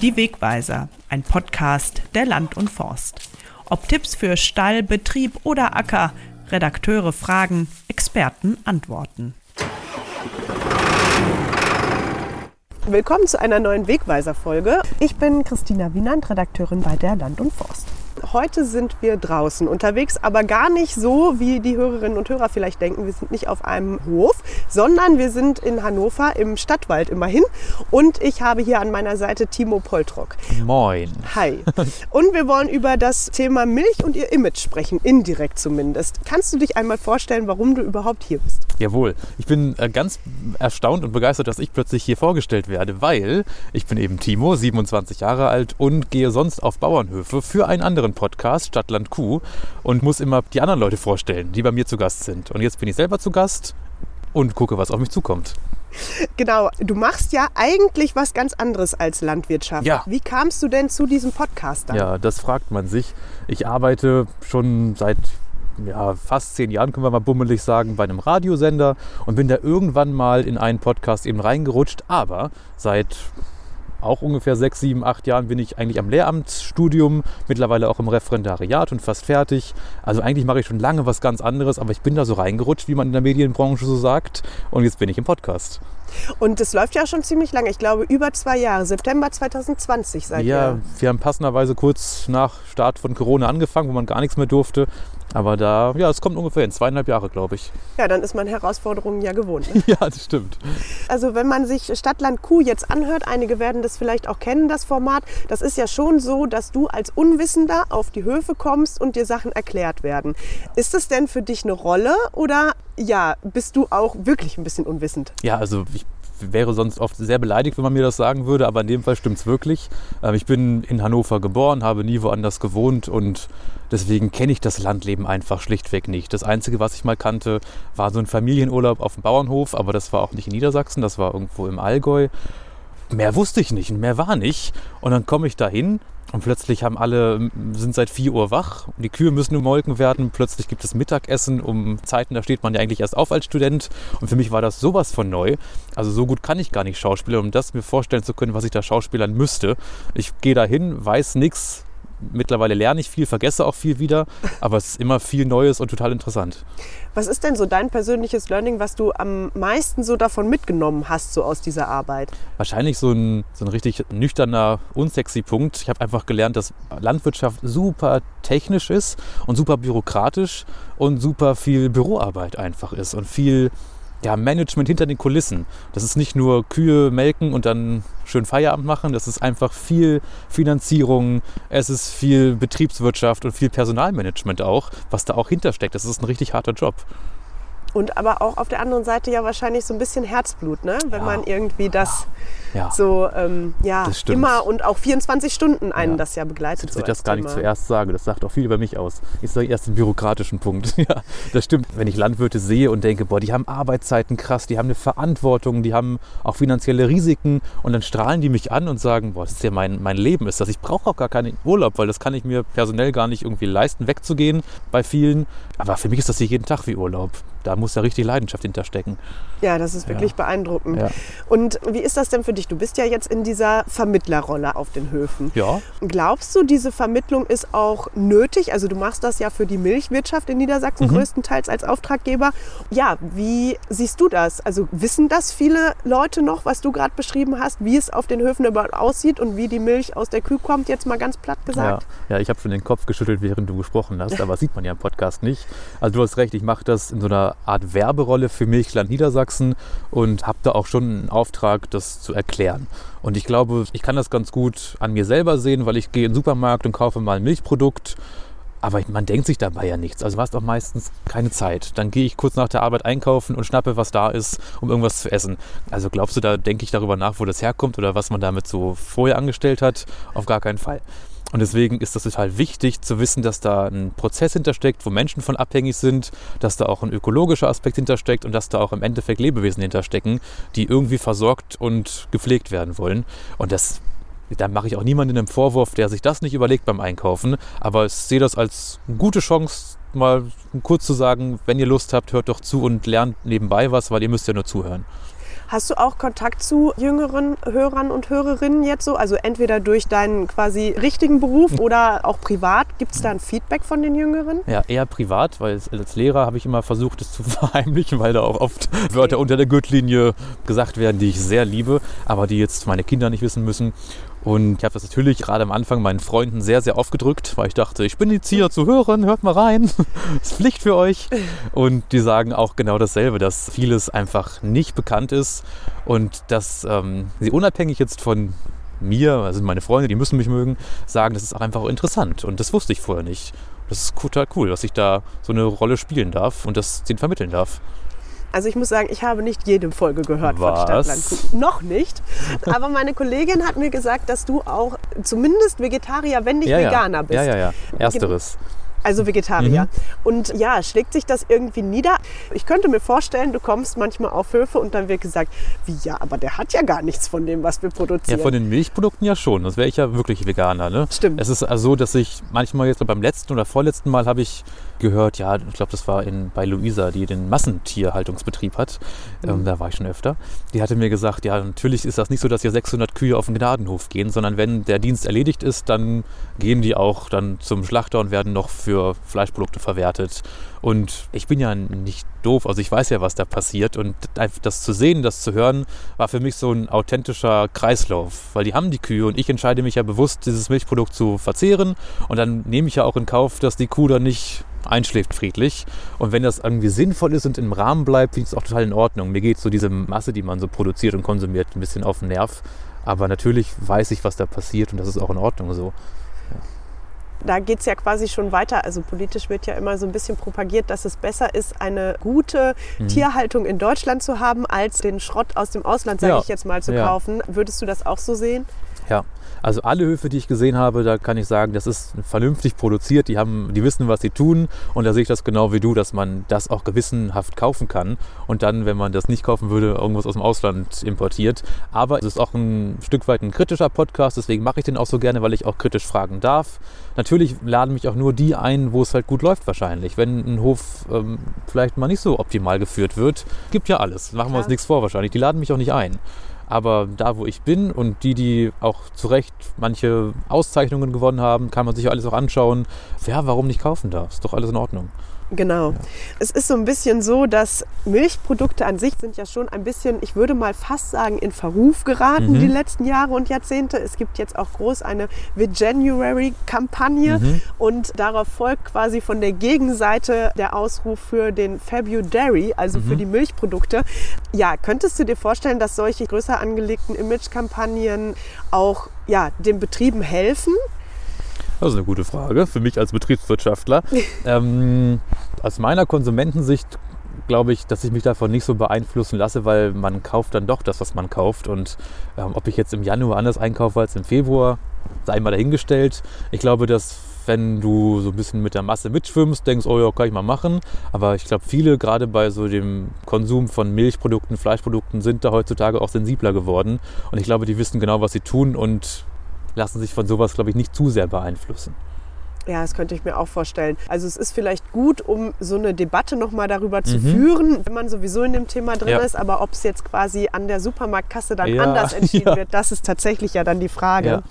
Die Wegweiser, ein Podcast der Land und Forst. Ob Tipps für Stall, Betrieb oder Acker, Redakteure fragen, Experten antworten. Willkommen zu einer neuen Wegweiser-Folge. Ich bin Christina Wienand, Redakteurin bei der Land und Forst. Heute sind wir draußen unterwegs, aber gar nicht so, wie die Hörerinnen und Hörer vielleicht denken. Wir sind nicht auf einem Hof, sondern wir sind in Hannover im Stadtwald immerhin. Und ich habe hier an meiner Seite Timo Poltrock. Moin. Hi. Und wir wollen über das Thema Milch und ihr Image sprechen, indirekt zumindest. Kannst du dich einmal vorstellen, warum du überhaupt hier bist? Jawohl. Ich bin äh, ganz erstaunt und begeistert, dass ich plötzlich hier vorgestellt werde, weil ich bin eben Timo, 27 Jahre alt und gehe sonst auf Bauernhöfe für einen anderen Podcast, Stadtland Kuh, und muss immer die anderen Leute vorstellen, die bei mir zu Gast sind. Und jetzt bin ich selber zu Gast und gucke, was auf mich zukommt. Genau, du machst ja eigentlich was ganz anderes als Landwirtschaft. Ja. Wie kamst du denn zu diesem Podcast dann? Ja, das fragt man sich. Ich arbeite schon seit ja, fast zehn Jahren, können wir mal bummelig sagen, bei einem Radiosender und bin da irgendwann mal in einen Podcast eben reingerutscht. Aber seit auch ungefähr sechs, sieben, acht Jahren bin ich eigentlich am Lehramtsstudium, mittlerweile auch im Referendariat und fast fertig. Also eigentlich mache ich schon lange was ganz anderes, aber ich bin da so reingerutscht, wie man in der Medienbranche so sagt. Und jetzt bin ich im Podcast. Und es läuft ja schon ziemlich lange, ich glaube über zwei Jahre, September 2020 seid Ja, ihr. wir haben passenderweise kurz nach Start von Corona angefangen, wo man gar nichts mehr durfte. Aber da, ja, es kommt ungefähr in zweieinhalb Jahre, glaube ich. Ja, dann ist man Herausforderungen ja gewohnt. Ne? Ja, das stimmt. Also wenn man sich Stadtland Kuh jetzt anhört, einige werden das vielleicht auch kennen, das Format, das ist ja schon so, dass du als Unwissender auf die Höfe kommst und dir Sachen erklärt werden. Ist das denn für dich eine Rolle oder ja, bist du auch wirklich ein bisschen unwissend? Ja, also ich wäre sonst oft sehr beleidigt, wenn man mir das sagen würde, aber in dem Fall stimmt es wirklich. Ähm, Ich bin in Hannover geboren, habe nie woanders gewohnt und deswegen kenne ich das Landleben einfach schlichtweg nicht. Das Einzige, was ich mal kannte, war so ein Familienurlaub auf dem Bauernhof, aber das war auch nicht in Niedersachsen, das war irgendwo im Allgäu. Mehr wusste ich nicht und mehr war nicht. Und dann komme ich da hin und plötzlich haben alle, sind seit 4 Uhr wach. Die Kühe müssen gemolken werden. Plötzlich gibt es Mittagessen um Zeiten, da steht man ja eigentlich erst auf als Student. Und für mich war das sowas von neu. Also so gut kann ich gar nicht schauspielern, um das mir vorstellen zu können, was ich da schauspielern müsste. Ich gehe da hin, weiß nichts. Mittlerweile lerne ich viel, vergesse auch viel wieder, aber es ist immer viel Neues und total interessant. Was ist denn so dein persönliches Learning, was du am meisten so davon mitgenommen hast, so aus dieser Arbeit? Wahrscheinlich so ein, so ein richtig nüchterner, unsexy Punkt. Ich habe einfach gelernt, dass Landwirtschaft super technisch ist und super bürokratisch und super viel Büroarbeit einfach ist und viel ja, Management hinter den Kulissen. Das ist nicht nur Kühe melken und dann schön Feierabend machen, das ist einfach viel Finanzierung, es ist viel Betriebswirtschaft und viel Personalmanagement auch, was da auch hintersteckt. Das ist ein richtig harter Job. Und aber auch auf der anderen Seite ja wahrscheinlich so ein bisschen Herzblut, ne? wenn Ja. man irgendwie das Ja. so ähm, ja, immer und auch 24 Stunden einen Ja. das ja begleitet. dass so ich das gar nicht Thema. zuerst sage. Das sagt auch viel über mich aus. Ich sage erst den bürokratischen Punkt. ja, das stimmt. Wenn ich Landwirte sehe und denke, boah, die haben Arbeitszeiten krass, die haben eine Verantwortung, die haben auch finanzielle Risiken und dann strahlen die mich an und sagen, boah, das ist ja mein, mein Leben ist das. Ich brauche auch gar keinen Urlaub, weil das kann ich mir personell gar nicht irgendwie leisten, wegzugehen bei vielen. Aber für mich ist das hier jeden Tag wie Urlaub. Da muss ja richtig Leidenschaft hinterstecken. Ja, das ist Ja. wirklich beeindruckend. Ja. Und wie ist das denn für dich? Du bist ja jetzt in dieser Vermittlerrolle auf den Höfen. Ja, Glaubst du, diese Vermittlung ist auch nötig? Also du machst das ja für die Milchwirtschaft in Niedersachsen Mhm. größtenteils als Auftraggeber. Ja, wie siehst du das? Also wissen das viele Leute noch, was du gerade beschrieben hast, wie es auf den Höfen überhaupt aussieht und wie die Milch aus der Kuh kommt, jetzt mal ganz platt Ja, gesagt? ja ich habe schon den Kopf geschüttelt, während du gesprochen hast, aber das sieht man ja im Podcast nicht. Also du hast recht, ich mache das in so einer Art Werberolle für Milchland Niedersachsen und habe da auch schon einen Auftrag, das zu erklären. Und ich glaube, ich kann das ganz gut an mir selber sehen, weil ich gehe in den Supermarkt und kaufe mal ein Milchprodukt. Aber man denkt sich dabei ja nichts. Also du hast auch meistens keine Zeit. Dann gehe ich kurz nach der Arbeit einkaufen und schnappe, was da ist, um irgendwas zu essen. Also glaubst du, da denke ich darüber nach, wo das herkommt oder was man damit so vorher angestellt hat? Auf gar keinen Fall. Und deswegen ist das total wichtig zu wissen, dass da ein Prozess hintersteckt, wo Menschen von abhängig sind, dass da auch ein ökologischer Aspekt hintersteckt und dass da auch im Endeffekt Lebewesen hinterstecken, die irgendwie versorgt und gepflegt werden wollen. Und das da mache ich auch niemanden einen Vorwurf, der sich das nicht überlegt beim Einkaufen. Aber ich sehe das als gute Chance, mal kurz zu sagen, wenn ihr Lust habt, hört doch zu und lernt nebenbei was, weil ihr müsst ja nur zuhören. Hast du auch Kontakt zu jüngeren Hörern und Hörerinnen jetzt so? Also entweder durch deinen quasi richtigen Beruf oder auch privat. Gibt es da ein Feedback von den Jüngeren? Ja, eher privat, weil als Lehrer habe ich immer versucht, es zu verheimlichen, weil da auch oft Wörter unter der Gürtellinie gesagt werden, die ich sehr liebe, aber die jetzt meine Kinder nicht wissen müssen. Und ich habe das natürlich gerade am Anfang meinen Freunden sehr, sehr aufgedrückt, weil ich dachte, ich bin jetzt hier zu hören, hört mal rein, ist Pflicht für euch. Und die sagen auch genau dasselbe, dass vieles einfach nicht bekannt ist und dass ähm, sie unabhängig jetzt von mir, also meine Freunde, die müssen mich mögen, sagen, das ist auch einfach interessant. Und das wusste ich vorher nicht. Das ist total cool, dass ich da so eine Rolle spielen darf und das denen vermitteln darf. Also ich muss sagen, ich habe nicht jede Folge gehört Was? von Stadtland. Noch nicht. Aber meine Kollegin hat mir gesagt, dass du auch zumindest Vegetarier, wenn nicht ja, Veganer ja. bist. Ja, ja, ja. Ersteres. Also Vegetarier. Mhm. Und ja, schlägt sich das irgendwie nieder? Ich könnte mir vorstellen, du kommst manchmal auf Höfe und dann wird gesagt, wie ja, aber der hat ja gar nichts von dem, was wir Ja, produzieren. von den Milchprodukten ja schon. Das wäre ich ja wirklich Veganer. Ne? Stimmt. Es ist also so, dass ich manchmal jetzt beim letzten oder vorletzten Mal habe ich gehört, ja, ich glaube, das war in, bei Luisa, die den Massentierhaltungsbetrieb hat. Ähm, da war ich schon öfter. Die hatte mir gesagt, ja, natürlich ist das nicht so, dass hier 600 Kühe auf den Gnadenhof gehen, sondern wenn der Dienst erledigt ist, dann gehen die auch dann zum Schlachter und werden noch für Fleischprodukte verwertet. Und ich bin ja nicht doof, also ich weiß ja, was da passiert. Und das zu sehen, das zu hören, war für mich so ein authentischer Kreislauf. Weil die haben die Kühe und ich entscheide mich ja bewusst, dieses Milchprodukt zu verzehren. Und dann nehme ich ja auch in Kauf, dass die Kuh dann nicht einschläft friedlich. Und wenn das irgendwie sinnvoll ist und im Rahmen bleibt, finde ich es auch total in Ordnung. Mir geht so diese Masse, die man so produziert und konsumiert, ein bisschen auf den Nerv. Aber natürlich weiß ich, was da passiert und das ist auch in Ordnung so. da geht es ja quasi schon weiter. Also politisch wird ja immer so ein bisschen propagiert, dass es besser ist, eine gute Mhm. Tierhaltung in Deutschland zu haben, als den Schrott aus dem Ausland, sage Ja. ich jetzt mal, zu Ja. kaufen. Würdest du das auch so sehen? Ja, also alle Höfe, die ich gesehen habe, da kann ich sagen, das ist vernünftig produziert. Die, haben, die wissen, was sie tun. Und da sehe ich das genau wie du, dass man das auch gewissenhaft kaufen kann. Und dann, wenn man das nicht kaufen würde, irgendwas aus dem Ausland importiert. Aber es ist auch ein Stück weit ein kritischer Podcast. Deswegen mache ich den auch so gerne, weil ich auch kritisch fragen darf. Natürlich laden mich auch nur die ein, wo es halt gut läuft wahrscheinlich. Wenn ein Hof ähm, vielleicht mal nicht so optimal geführt wird, gibt ja alles. Machen wir uns nichts vor wahrscheinlich. Die laden mich auch nicht ein. Aber da, wo ich bin und die, die auch zu Recht manche Auszeichnungen gewonnen haben, kann man sich alles auch anschauen. Ja, warum nicht kaufen darf? Ist doch alles in Ordnung. Genau. Es ist so ein bisschen so, dass Milchprodukte an sich sind ja schon ein bisschen, ich würde mal fast sagen, in Verruf geraten Mhm. die letzten Jahre und Jahrzehnte. Es gibt jetzt auch groß eine Veganuary-Kampagne Mhm. und darauf folgt quasi von der Gegenseite der Ausruf für den Fabu Dairy, also für Mhm. die Milchprodukte. Ja, könntest du dir vorstellen, dass solche größer angelegten Image-Kampagnen auch ja, den Betrieben helfen? Das ist eine gute Frage für mich als Betriebswirtschaftler. ähm, aus meiner Konsumentensicht glaube ich, dass ich mich davon nicht so beeinflussen lasse, weil man kauft dann doch das, was man kauft. Und ähm, ob ich jetzt im Januar anders einkaufe als im Februar, sei mal dahingestellt. Ich glaube, dass wenn du so ein bisschen mit der Masse mitschwimmst, denkst, oh ja, kann ich mal machen. Aber ich glaube, viele, gerade bei so dem Konsum von Milchprodukten, Fleischprodukten, sind da heutzutage auch sensibler geworden. Und ich glaube, die wissen genau, was sie tun und lassen sich von sowas, glaube ich, nicht zu sehr beeinflussen. Ja, das könnte ich mir auch vorstellen. Also es ist vielleicht gut, um so eine Debatte nochmal darüber zu Mhm. führen, wenn man sowieso in dem Thema drin Ja. ist. Aber ob es jetzt quasi an der Supermarktkasse dann Ja, anders entschieden ja. wird, das ist tatsächlich ja dann die Frage.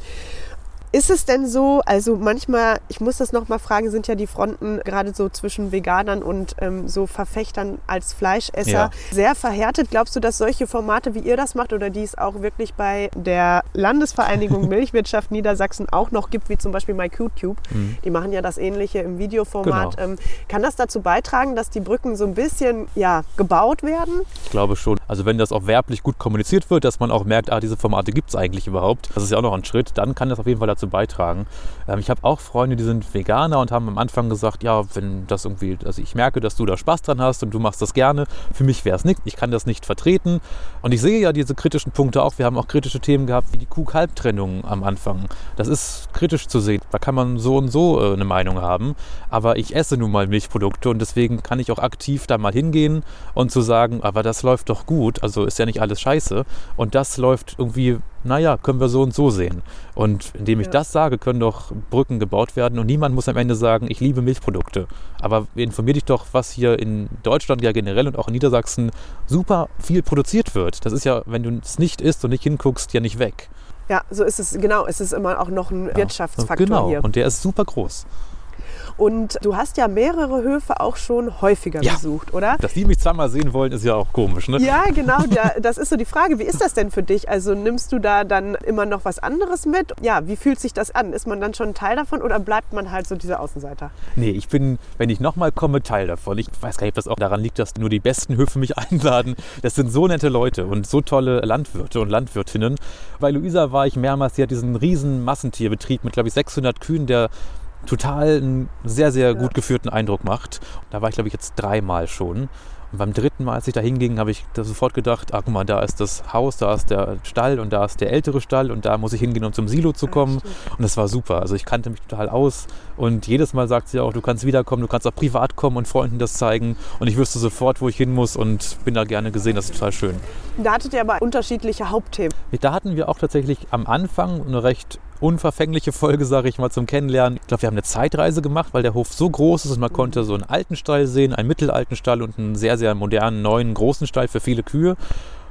Ist es denn so, also manchmal, ich muss das nochmal fragen, sind ja die Fronten gerade so zwischen Veganern und ähm, so Verfechtern als Fleischesser Ja. sehr verhärtet. Glaubst du, dass solche Formate, wie ihr das macht oder die es auch wirklich bei der Landesvereinigung Milchwirtschaft Niedersachsen auch noch gibt, wie zum Beispiel MyQTube, Mhm. die machen ja das ähnliche im Videoformat. Genau. Ähm, kann das dazu beitragen, dass die Brücken so ein bisschen ja, gebaut werden? Ich glaube schon. Also wenn das auch werblich gut kommuniziert wird, dass man auch merkt, ah, diese Formate gibt es eigentlich überhaupt, das ist ja auch noch ein Schritt, dann kann das auf jeden Fall dazu beitragen. Ähm, ich habe auch Freunde, die sind Veganer und haben am Anfang gesagt, ja, wenn das irgendwie, also ich merke, dass du da Spaß dran hast und du machst das gerne, für mich wäre es nicht, ich kann das nicht vertreten. Und ich sehe ja diese kritischen Punkte auch, wir haben auch kritische Themen gehabt, wie die Kuh-Kalb-Trennung am Anfang. Das ist kritisch zu sehen, da kann man so und so äh, eine Meinung haben, aber ich esse nun mal Milchprodukte und deswegen kann ich auch aktiv da mal hingehen und zu sagen, aber das läuft doch gut, also ist ja nicht alles scheiße. Und das läuft irgendwie, naja, können wir so und so sehen. Und indem ich Ja. das sage, können doch Brücken gebaut werden und niemand muss am Ende sagen, ich liebe Milchprodukte. Aber informier dich doch, was hier in Deutschland ja generell und auch in Niedersachsen super viel produziert wird. Das ist ja, wenn du es nicht isst und nicht hinguckst, ja nicht weg. Ja, so ist es, genau. Es ist immer auch noch ein Wirtschaftsfaktor genau. hier. Und der ist super groß. Und du hast ja mehrere Höfe auch schon häufiger Ja. besucht, oder? Dass die mich zweimal sehen wollen, ist ja auch komisch, ne? Ja, genau. Da, das ist so die Frage. Wie ist das denn für dich? Also nimmst du da dann immer noch was anderes mit? Ja, wie fühlt sich das an? Ist man dann schon ein Teil davon oder bleibt man halt so dieser Außenseiter? Nee, ich bin, wenn ich nochmal komme, Teil davon. Ich weiß gar nicht, ob das auch daran liegt, dass nur die besten Höfe mich einladen. Das sind so nette Leute und so tolle Landwirte und Landwirtinnen. Bei Luisa war ich mehrmals, die hat diesen riesen Massentierbetrieb mit, glaube ich, 600 Kühen, der total einen sehr, sehr gut geführten Eindruck macht. Da war ich, glaube ich, jetzt dreimal schon. Und beim dritten Mal, als ich da hinging, habe ich da sofort gedacht, ah, guck mal, da ist das Haus, da ist der Stall und da ist der ältere Stall und da muss ich hingehen, um zum Silo zu kommen. Und das war super. Also ich kannte mich total aus. Und jedes Mal sagt sie auch, du kannst wiederkommen, du kannst auch privat kommen und Freunden das zeigen. Und ich wüsste sofort, wo ich hin muss und bin da gerne gesehen. Das ist total schön. Da hattet ihr aber unterschiedliche Hauptthemen. Da hatten wir auch tatsächlich am Anfang eine recht unverfängliche Folge, sage ich mal, zum Kennenlernen. Ich glaube, wir haben eine Zeitreise gemacht, weil der Hof so groß ist und man konnte so einen alten Stall sehen, einen mittelalten Stall und einen sehr, sehr modernen, neuen, großen Stall für viele Kühe.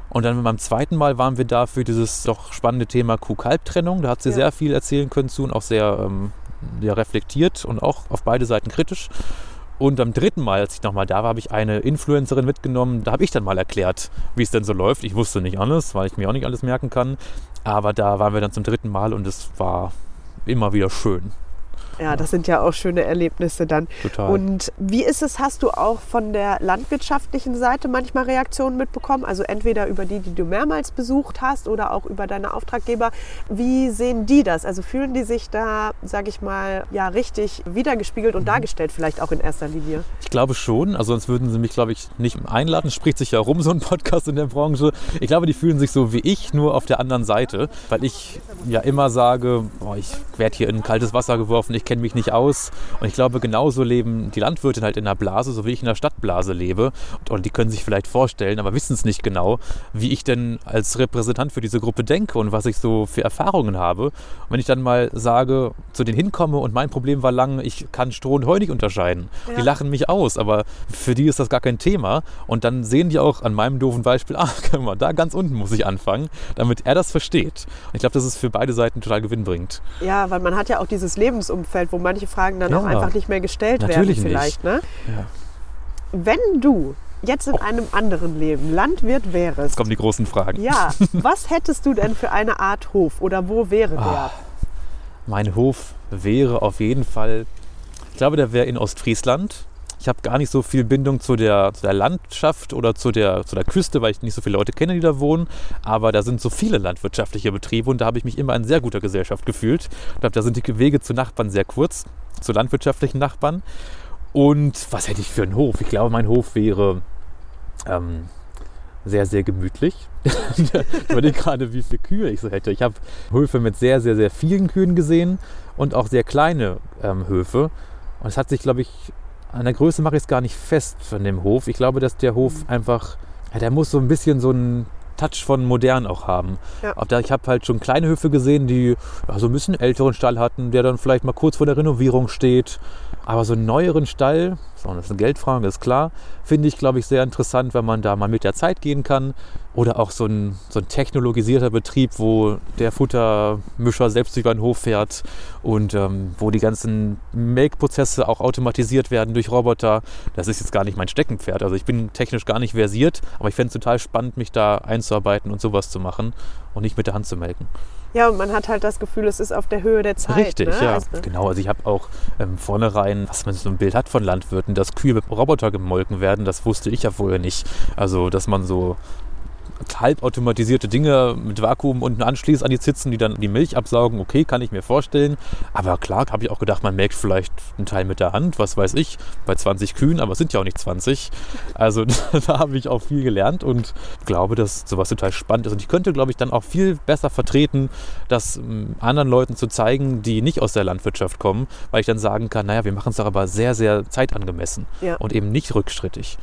Und dann beim zweiten Mal waren wir da für dieses doch spannende Thema Kuh-Kalb-Trennung. Da hat sie Ja. sehr viel erzählen können zu und auch sehr, ähm, sehr reflektiert und auch auf beide Seiten kritisch. Und am dritten Mal, als ich nochmal da war, habe ich eine Influencerin mitgenommen. Da habe ich dann mal erklärt, wie es denn so läuft. Ich wusste nicht alles, weil ich mir auch nicht alles merken kann. Aber da waren wir dann zum dritten Mal und es war immer wieder schön. Ja, das sind ja auch schöne Erlebnisse dann. Total. Und wie ist es, hast du auch von der landwirtschaftlichen Seite manchmal Reaktionen mitbekommen? Also entweder über die, die du mehrmals besucht hast oder auch über deine Auftraggeber. Wie sehen die das? Also fühlen die sich da, sage ich mal, ja richtig wiedergespiegelt Mhm. und dargestellt vielleicht auch in erster Linie? Ich glaube schon, also sonst würden sie mich, glaube ich, nicht einladen. Es spricht sich ja rum, so ein Podcast in der Branche. Ich glaube, die fühlen sich so wie ich, nur auf der anderen Seite, weil ich ja immer sage, boah, ich werde hier in kaltes Wasser geworfen, ich kenne mich nicht aus. Und ich glaube, genauso leben die Landwirte halt in der Blase, so wie ich in der Stadtblase lebe. Und die können sich vielleicht vorstellen, aber wissen es nicht genau, wie ich denn als Repräsentant für diese Gruppe denke und was ich so für Erfahrungen habe. Und wenn ich dann mal sage, zu denen hinkomme und mein Problem war lang, ich kann Stroh und Heu nicht unterscheiden. Ja. Die lachen mich aus, aber für die ist das gar kein Thema. Und dann sehen die auch an meinem doofen Beispiel, ah, guck mal, da ganz unten muss ich anfangen, damit er das versteht. Und ich glaube, dass es für beide Seiten total Gewinn bringt. Ja, weil man hat ja auch dieses Lebensumfeld, wo manche Fragen dann Ja. auch einfach nicht mehr gestellt Natürlich werden vielleicht. Ne? Ja. Wenn du jetzt in einem anderen Leben Landwirt wärst, Jetzt kommen die großen Fragen. ja, was hättest du denn für eine Art Hof oder wo wäre der? Ah. Mein Hof wäre auf jeden Fall, ich glaube, der wäre in Ostfriesland. Ich habe gar nicht so viel Bindung zu der, zu der Landschaft oder zu der, zu der Küste, weil ich nicht so viele Leute kenne, die da wohnen. Aber da sind so viele landwirtschaftliche Betriebe und da habe ich mich immer in sehr guter Gesellschaft gefühlt. Ich glaube, da sind die Wege zu Nachbarn sehr kurz, zu landwirtschaftlichen Nachbarn. Und was hätte ich für einen Hof? Ich glaube, mein Hof wäre ähm, sehr, sehr gemütlich. ich überlege gerade, wie viele Kühe ich so hätte. Ich habe Höfe mit sehr, sehr, sehr vielen Kühen gesehen und auch sehr kleine ähm, Höfe. Und es hat sich, glaube ich, an der Größe mache ich es gar nicht fest von dem Hof. Ich glaube, dass der Hof einfach, ja, der muss so ein bisschen so einen Touch von modern auch haben. Ja. Auch da, ich habe halt schon kleine Höfe gesehen, die ja, so ein bisschen älteren Stall hatten, der dann vielleicht mal kurz vor der Renovierung steht. Aber so einen neueren Stall, das ist eine Geldfrage, ist klar, finde ich, glaube ich, sehr interessant, wenn man da mal mit der Zeit gehen kann. Oder auch so ein, so ein technologisierter Betrieb, wo der Futtermischer selbst über den Hof fährt und ähm, wo die ganzen Melkprozesse auch automatisiert werden durch Roboter. Das ist jetzt gar nicht mein Steckenpferd. Also ich bin technisch gar nicht versiert, aber ich fände es total spannend, mich da einzuarbeiten und sowas zu machen und nicht mit der Hand zu melken. Ja, und man hat halt das Gefühl, es ist auf der Höhe der Zeit. Richtig, ne? ja. Also, Genau, also ich habe auch ähm, vornherein, was man so ein Bild hat von Landwirten, dass Kühe mit Roboter gemolken werden, das wusste ich ja vorher nicht. Also, dass man so halbautomatisierte Dinge mit Vakuum unten anschließt an die Zitzen, die dann die Milch absaugen, okay, kann ich mir vorstellen. Aber klar, habe ich auch gedacht, man melkt vielleicht einen Teil mit der Hand, was weiß ich, bei 20 Kühen, aber es sind ja auch nicht 20. Also da habe ich auch viel gelernt und glaube, dass sowas total spannend ist. Und ich könnte, glaube ich, dann auch viel besser vertreten, das ähm, anderen Leuten zu zeigen, die nicht aus der Landwirtschaft kommen, weil ich dann sagen kann, naja, wir machen es doch aber sehr, sehr zeitangemessen Ja. und eben nicht rückstrittig.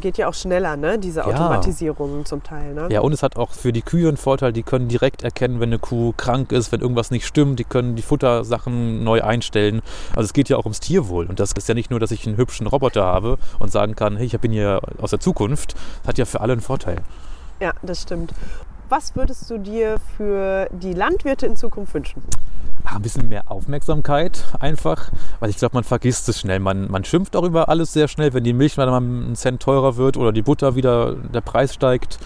Geht ja auch schneller, ne? Diese Ja. Automatisierungen zum Teil, ne? Ja, und es hat auch für die Kühe einen Vorteil, die können direkt erkennen, wenn eine Kuh krank ist, wenn irgendwas nicht stimmt, die können die Futtersachen neu einstellen. Also es geht ja auch ums Tierwohl. Und das ist ja nicht nur, dass ich einen hübschen Roboter habe und sagen kann, hey, ich bin hier aus der Zukunft. Das hat ja für alle einen Vorteil. Ja, das stimmt. Was würdest du dir für die Landwirte in Zukunft wünschen? Ah, ein bisschen mehr Aufmerksamkeit einfach, weil ich glaube, man vergisst es schnell. Man, man schimpft auch über alles sehr schnell, wenn die Milch mal einen Cent teurer wird oder die Butter wieder, der Preis steigt.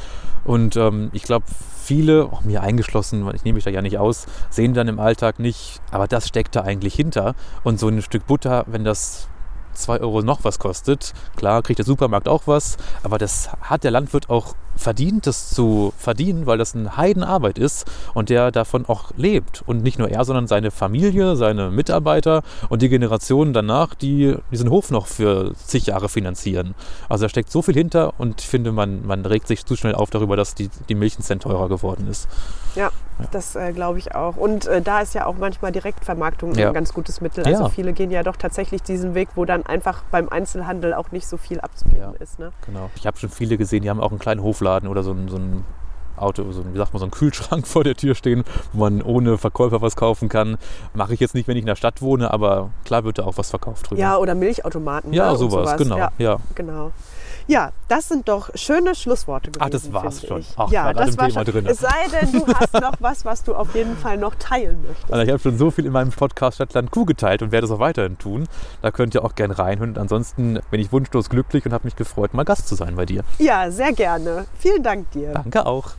Und ähm, ich glaube, viele, auch mir eingeschlossen, ich nehme mich da ja nicht aus, sehen dann im Alltag nicht, aber das steckt da eigentlich hinter. Und so ein Stück Butter, wenn das 2 Euro noch was kostet, klar kriegt der Supermarkt auch was, aber das hat der Landwirt auch verdient, das zu verdienen, weil das eine Heidenarbeit ist und der davon auch lebt. Und nicht nur er, sondern seine Familie, seine Mitarbeiter und die Generationen danach, die diesen Hof noch für zig Jahre finanzieren. Also da steckt so viel hinter und ich finde, man, man regt sich zu schnell auf darüber, dass die, die Milch einen Cent teurer geworden ist. Ja, das äh, glaube ich auch. Und äh, da ist ja auch manchmal Direktvermarktung Ja. ein ganz gutes Mittel. Also Ja. viele gehen ja doch tatsächlich diesen Weg, wo dann einfach beim Einzelhandel auch nicht so viel abzugeben Ja. ist. Ne? Genau. Ich habe schon viele gesehen, die haben auch einen kleinen Hofladen oder so ein, so ein Auto, so ein, wie sagt man, so einen Kühlschrank vor der Tür stehen, wo man ohne Verkäufer was kaufen kann. Mache ich jetzt nicht, wenn ich in der Stadt wohne, aber klar wird da auch was verkauft drüber. Ja, oder Milchautomaten. Ja, ne? und sowas, genau. Ja, Ja. genau. Ja, das sind doch schöne Schlussworte gewesen. Ach, das war's schon. Ich. Ach, ja, das war Thema schon. drin. Es sei denn, du hast noch was, was du auf jeden Fall noch teilen möchtest. Also ich habe schon so viel in meinem Podcast Stadtland Kuh geteilt und werde es auch weiterhin tun. Da könnt ihr auch gerne reinhören. Und ansonsten bin ich wunschlos glücklich und habe mich gefreut, mal Gast zu sein bei dir. Ja, sehr gerne. Vielen Dank dir. Danke auch.